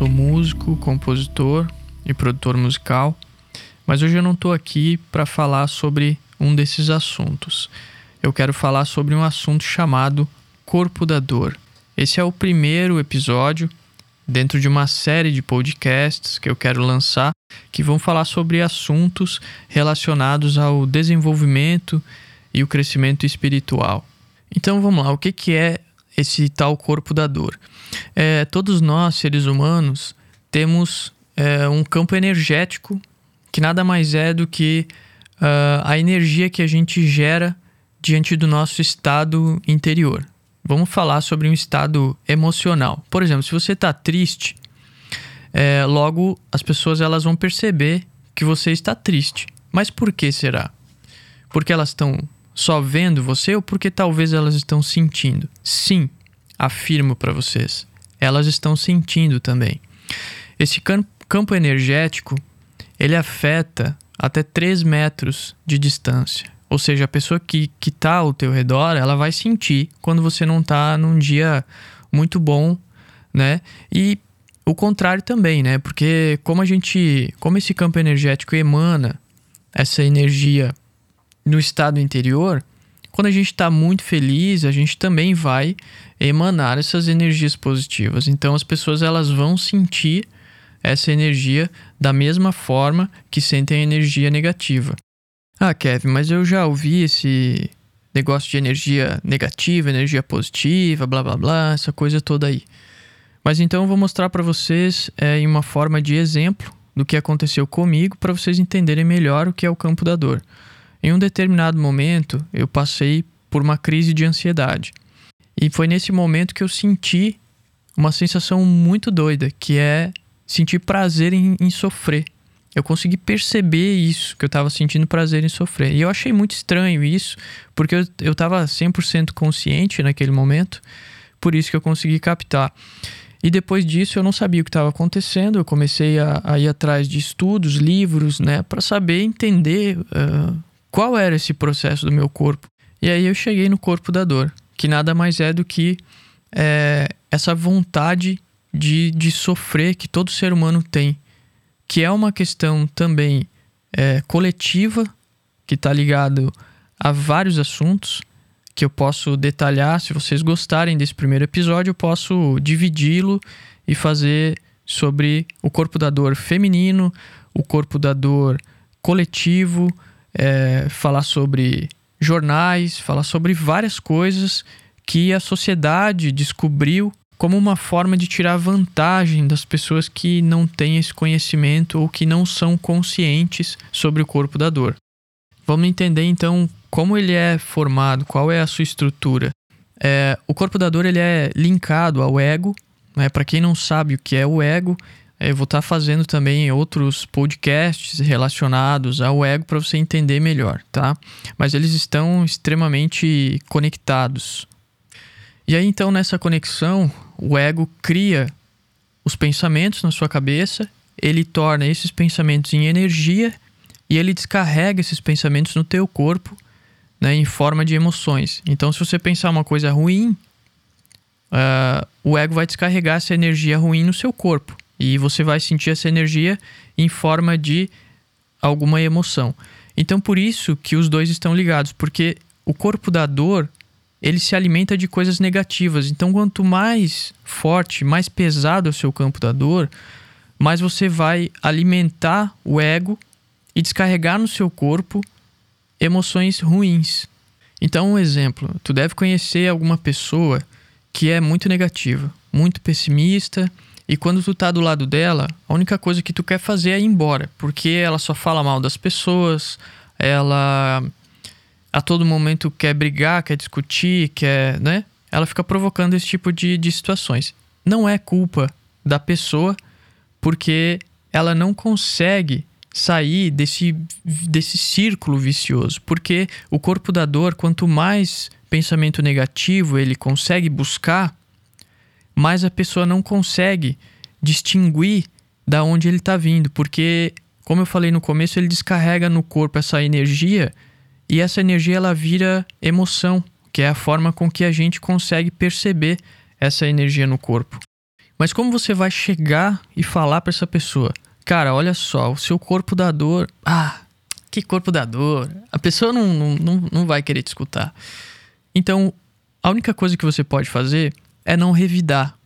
sou músico, compositor e produtor musical, mas hoje eu não estou aqui para falar sobre um desses assuntos. Eu quero falar sobre um assunto chamado corpo da dor. Esse é o primeiro episódio dentro de uma série de podcasts que eu quero lançar que vão falar sobre assuntos relacionados ao desenvolvimento e o crescimento espiritual. Então vamos lá, o que, é esse tal corpo da dor? É, todos nós, seres humanos, temos é, um campo energético que nada mais é do que uh, a energia que a gente gera diante do nosso estado interior. Vamos falar sobre um estado emocional. Por exemplo, se você está triste, é, logo as pessoas elas vão perceber que você está triste. Mas por que será? Porque elas estão só vendo você ou porque talvez elas estão sentindo? Sim, afirmo para vocês. Elas estão sentindo também. Esse campo energético ele afeta até 3 metros de distância. Ou seja, a pessoa que está ao teu redor, ela vai sentir quando você não está num dia muito bom, né? E o contrário também, né? Porque como a gente, como esse campo energético emana essa energia no estado interior, quando a gente está muito feliz, a gente também vai emanar essas energias positivas. Então as pessoas elas vão sentir essa energia da mesma forma que sentem a energia negativa. Ah, Kevin, mas eu já ouvi esse negócio de energia negativa, energia positiva, blá blá blá, essa coisa toda aí. Mas então eu vou mostrar para vocês é, em uma forma de exemplo do que aconteceu comigo para vocês entenderem melhor o que é o campo da dor. Em um determinado momento, eu passei por uma crise de ansiedade. E foi nesse momento que eu senti uma sensação muito doida, que é sentir prazer em, em sofrer, eu consegui perceber isso, que eu estava sentindo prazer em sofrer. E eu achei muito estranho isso, porque eu, eu tava 100% consciente naquele momento, por isso que eu consegui captar. E depois disso eu não sabia o que estava acontecendo, eu comecei a, a, ir atrás de estudos, livros, né, para saber entender qual era esse processo do meu corpo. E aí eu cheguei no corpo da dor, que nada mais é do que é, essa vontade de, de sofrer que todo ser humano tem que é uma questão também é, coletiva, que está ligado a vários assuntos que eu posso detalhar. Se vocês gostarem desse primeiro episódio, eu posso dividi-lo e fazer sobre o corpo da dor feminino, o corpo da dor coletivo, é, falar sobre jornais, falar sobre várias coisas que a sociedade descobriu como uma forma de tirar vantagem das pessoas que não têm esse conhecimento ou que não são conscientes sobre o corpo da dor. Vamos entender então como ele é formado, qual é a sua estrutura. É, o corpo da dor ele é linkado ao ego. Né? Para quem não sabe o que é o ego, eu vou estar tá fazendo também outros podcasts relacionados ao ego para você entender melhor, tá? Mas eles estão extremamente conectados. E aí então nessa conexão, o ego cria os pensamentos na sua cabeça, ele torna esses pensamentos em energia e ele descarrega esses pensamentos no teu corpo, né, em forma de emoções. Então, se você pensar uma coisa ruim, uh, o ego vai descarregar essa energia ruim no seu corpo e você vai sentir essa energia em forma de alguma emoção. Então, por isso que os dois estão ligados, porque o corpo da dor ele se alimenta de coisas negativas. Então, quanto mais forte, mais pesado é o seu campo da dor, mais você vai alimentar o ego e descarregar no seu corpo emoções ruins. Então, um exemplo: tu deve conhecer alguma pessoa que é muito negativa, muito pessimista, e quando tu tá do lado dela, a única coisa que tu quer fazer é ir embora, porque ela só fala mal das pessoas, ela a todo momento quer brigar, quer discutir, quer, né? Ela fica provocando esse tipo de, de situações. Não é culpa da pessoa, porque ela não consegue sair desse, desse círculo vicioso. Porque o corpo da dor, quanto mais pensamento negativo ele consegue buscar, mais a pessoa não consegue distinguir da onde ele está vindo. Porque, como eu falei no começo, ele descarrega no corpo essa energia e essa energia ela vira emoção, que é a forma com que a gente consegue perceber essa energia no corpo. Mas como você vai chegar e falar para essa pessoa? Cara, olha só, o seu corpo dá dor. Ah, que corpo da dor. A pessoa não, não, não vai querer te escutar. Então, a única coisa que você pode fazer é não revidar.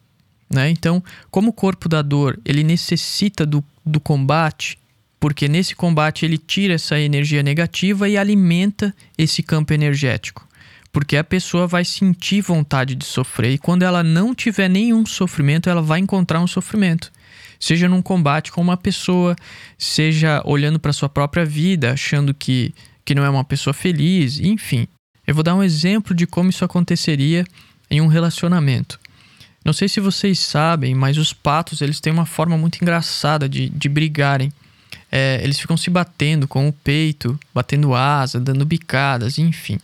Né? Então, como o corpo da dor ele necessita do, do combate, porque nesse combate ele tira essa energia negativa e alimenta esse campo energético. Porque a pessoa vai sentir vontade de sofrer e quando ela não tiver nenhum sofrimento, ela vai encontrar um sofrimento seja num combate com uma pessoa, seja olhando para sua própria vida, achando que, que não é uma pessoa feliz, enfim. Eu vou dar um exemplo de como isso aconteceria em um relacionamento. Não sei se vocês sabem, mas os patos eles têm uma forma muito engraçada de, de brigarem. É, eles ficam se batendo com o peito, batendo asa, dando bicadas, enfim.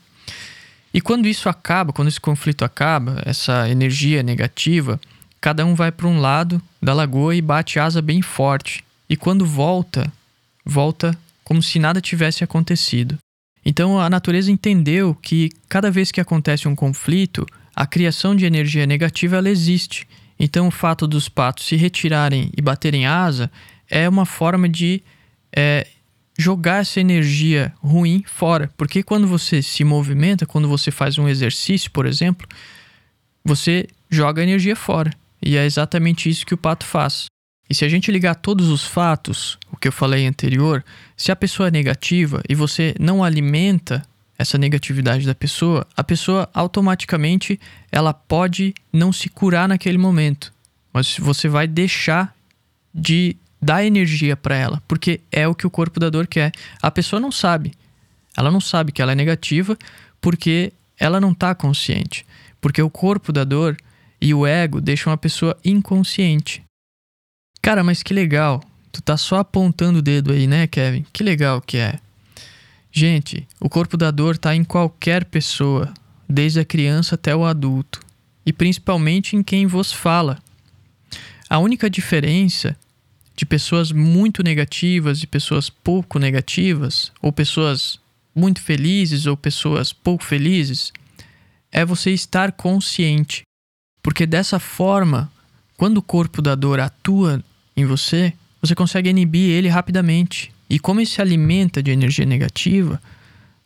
E quando isso acaba, quando esse conflito acaba, essa energia negativa, cada um vai para um lado da lagoa e bate asa bem forte. E quando volta, volta como se nada tivesse acontecido. Então a natureza entendeu que cada vez que acontece um conflito, a criação de energia negativa ela existe. Então o fato dos patos se retirarem e baterem asa é uma forma de é, jogar essa energia ruim fora. Porque quando você se movimenta, quando você faz um exercício, por exemplo, você joga a energia fora. E é exatamente isso que o pato faz. E se a gente ligar todos os fatos, o que eu falei anterior, se a pessoa é negativa e você não alimenta essa negatividade da pessoa, a pessoa automaticamente ela pode não se curar naquele momento, mas você vai deixar de dar energia para ela, porque é o que o corpo da dor quer. A pessoa não sabe. Ela não sabe que ela é negativa porque ela não está consciente. Porque o corpo da dor e o ego deixam a pessoa inconsciente. Cara, mas que legal. Tu tá só apontando o dedo aí, né, Kevin? Que legal que é. Gente, o corpo da dor tá em qualquer pessoa, desde a criança até o adulto, e principalmente em quem vos fala. A única diferença de pessoas muito negativas e pessoas pouco negativas, ou pessoas muito felizes ou pessoas pouco felizes, é você estar consciente porque dessa forma, quando o corpo da dor atua em você, você consegue inibir ele rapidamente. E como ele se alimenta de energia negativa,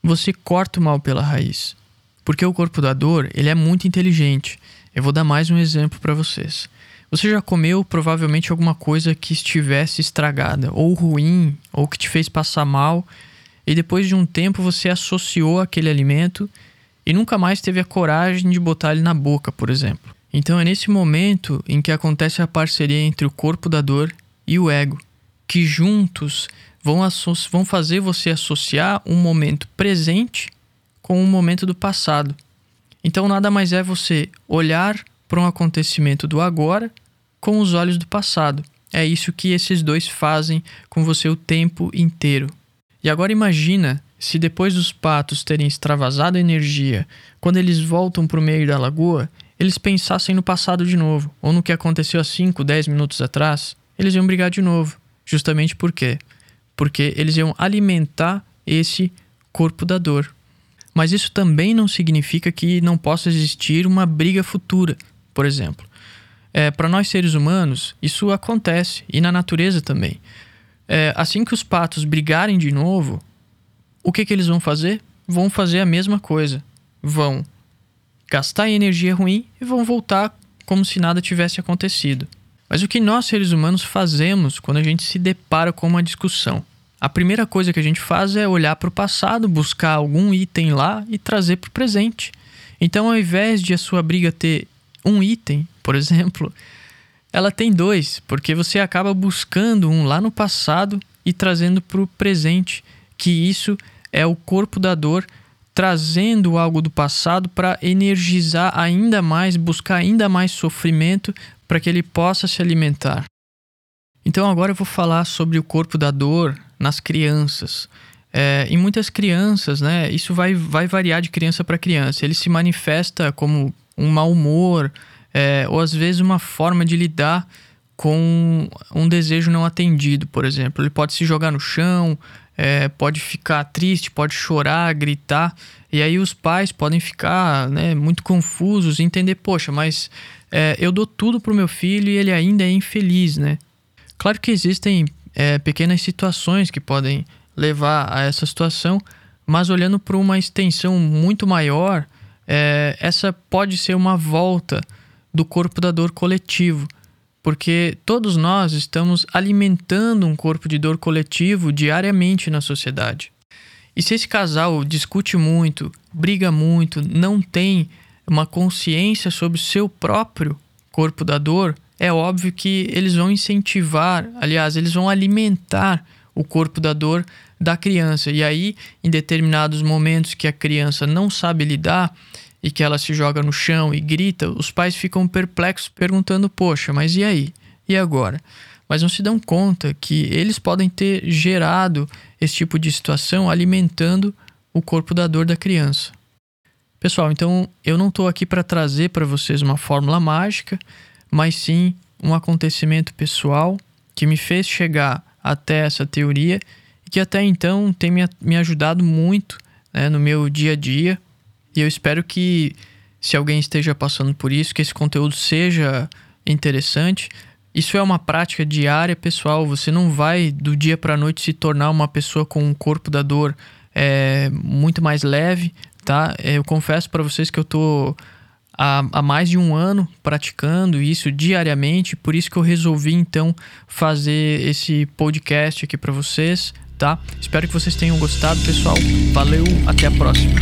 você corta o mal pela raiz. Porque o corpo da dor, ele é muito inteligente. Eu vou dar mais um exemplo para vocês. Você já comeu provavelmente alguma coisa que estivesse estragada, ou ruim, ou que te fez passar mal, e depois de um tempo você associou aquele alimento e nunca mais teve a coragem de botar ele na boca, por exemplo. Então é nesse momento em que acontece a parceria entre o corpo da dor e o ego, que juntos vão, vão fazer você associar um momento presente com um momento do passado. Então nada mais é você olhar para um acontecimento do agora com os olhos do passado. É isso que esses dois fazem com você o tempo inteiro. E agora imagina se depois dos patos terem extravasado energia, quando eles voltam para o meio da lagoa, eles pensassem no passado de novo, ou no que aconteceu há 5, 10 minutos atrás, eles iam brigar de novo. Justamente por quê? Porque eles iam alimentar esse corpo da dor. Mas isso também não significa que não possa existir uma briga futura, por exemplo. É, Para nós seres humanos, isso acontece, e na natureza também. É, assim que os patos brigarem de novo, o que, que eles vão fazer? Vão fazer a mesma coisa. Vão gastar energia ruim e vão voltar como se nada tivesse acontecido. Mas o que nós seres humanos fazemos quando a gente se depara com uma discussão? A primeira coisa que a gente faz é olhar para o passado, buscar algum item lá e trazer para o presente. Então, ao invés de a sua briga ter um item, por exemplo, ela tem dois, porque você acaba buscando um lá no passado e trazendo para o presente, que isso é o corpo da dor trazendo algo do passado para energizar ainda mais, buscar ainda mais sofrimento para que ele possa se alimentar. Então agora eu vou falar sobre o corpo da dor nas crianças. É, em muitas crianças, né, isso vai, vai variar de criança para criança. Ele se manifesta como um mau humor, é, ou às vezes uma forma de lidar com um desejo não atendido, por exemplo. Ele pode se jogar no chão, é, pode ficar triste, pode chorar, gritar, e aí os pais podem ficar né, muito confusos e entender, poxa, mas é, eu dou tudo pro meu filho e ele ainda é infeliz, né? Claro que existem é, pequenas situações que podem levar a essa situação, mas olhando para uma extensão muito maior, é, essa pode ser uma volta do corpo da dor coletivo, porque todos nós estamos alimentando um corpo de dor coletivo diariamente na sociedade. E se esse casal discute muito, briga muito, não tem uma consciência sobre o seu próprio corpo da dor, é óbvio que eles vão incentivar, aliás, eles vão alimentar o corpo da dor da criança. E aí, em determinados momentos que a criança não sabe lidar e que ela se joga no chão e grita, os pais ficam perplexos perguntando: "Poxa, mas e aí? E agora?" Mas não se dão conta que eles podem ter gerado esse tipo de situação alimentando o corpo da dor da criança. Pessoal, então eu não estou aqui para trazer para vocês uma fórmula mágica, mas sim um acontecimento pessoal que me fez chegar até essa teoria e que até então tem me, me ajudado muito né, no meu dia a dia. E eu espero que, se alguém esteja passando por isso, que esse conteúdo seja interessante. Isso é uma prática diária, pessoal. Você não vai do dia para a noite se tornar uma pessoa com um corpo da dor é, muito mais leve, tá? Eu confesso para vocês que eu tô há, há mais de um ano praticando isso diariamente, por isso que eu resolvi então fazer esse podcast aqui para vocês, tá? Espero que vocês tenham gostado, pessoal. Valeu, até a próxima.